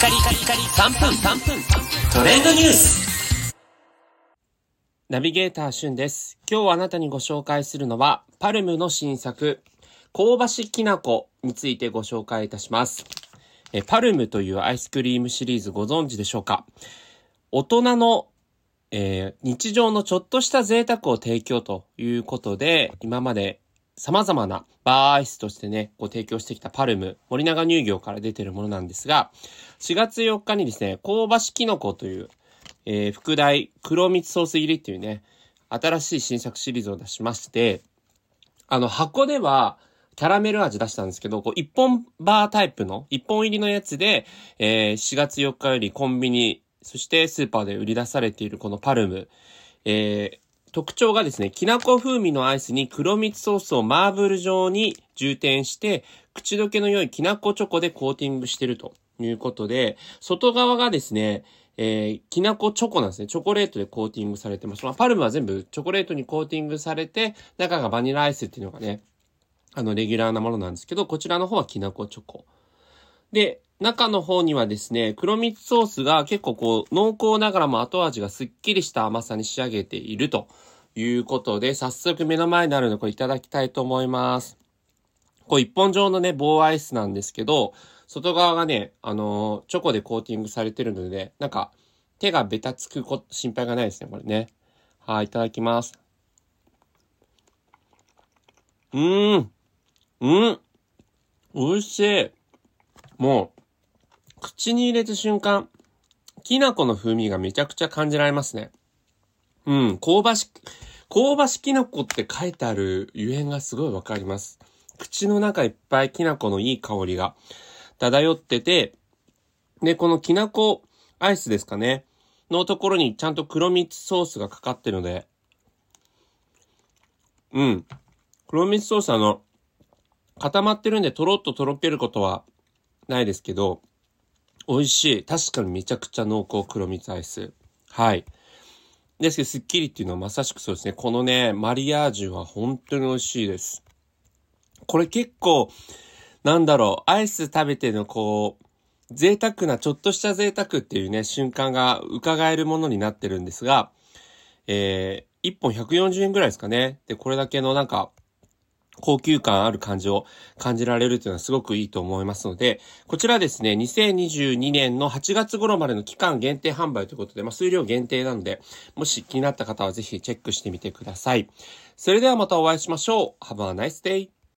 カリカリカリ3分3分トレンドニュースナビゲーターしゅんです。今日あなたにご紹介するのは、パルムの新作、香ばしきなこについてご紹介いたします。えパルムというアイスクリームシリーズご存知でしょうか？大人の、えー日常のちょっとした贅沢を提供ということで、今まで様々なバーアイスとしてね、ご提供してきたパルム、森永乳業から出てるものなんですが、4月4日にですね、香ばしきのこという、えー、副題、黒蜜ソース入りっていうね、新しい新作シリーズを出しまして、あの、箱では、キャラメル味出したんですけど、こう、一本バータイプの、一本入りのやつで、えー4月4日よりコンビニ、そしてスーパーで売り出されているこのパルム、えー特徴がですね、きなこ風味のアイスに黒蜜ソースをマーブル状に充填して、口どけの良いきなこチョコでコーティングしてるということで、外側がですね、えー、きなこチョコなんですね。チョコレートでコーティングされてます。まあ、パルムは全部チョコレートにコーティングされて、中がバニラアイスっていうのがね、あの、レギュラーなものなんですけど、こちらの方はきなこチョコ。で、中の方にはですね、黒蜜ソースが結構こう、濃厚ながらも後味がすっきりした甘さに仕上げているということで、早速目の前にあるのでこれいただきたいと思います。こう一本状のね、棒アイスなんですけど、外側がね、あのーチョコでコーティングされてるので、ねなんか、手がベタつくこ心配がないですね、これね。はい、いただきます。うーん。うん。美味しい。もう、口に入れた瞬間、きな粉の風味がめちゃくちゃ感じられますね。うん、香ばし、香ばしきな粉って書いてあるゆえんがすごいわかります。口の中いっぱいきな粉のいい香りが漂ってて、で、このきなこアイスですかね、のところにちゃんと黒蜜ソースがかかってるので、うん。黒蜜ソースあの、固まってるんでとろっととろけることはないですけど、美味しい。確かにめちゃくちゃ濃厚黒蜜アイス。はい。ですけど、スッキリっていうのはまさしくそうですね。このね、マリアージュは本当に美味しいです。これ結構、なんだろう、アイス食べてのこう、贅沢な、ちょっとした贅沢っていうね、瞬間が伺えるものになってるんですが、えー、1本140円ぐらいですかね。で、これだけのなんか、高級感ある感じを感じられるというのはすごくいいと思いますので、こちらですね、2022年の8月頃までの期間限定販売ということで、まあ、数量限定なので、もし気になった方はぜひチェックしてみてください。それではまたお会いしましょう。Have a nice day!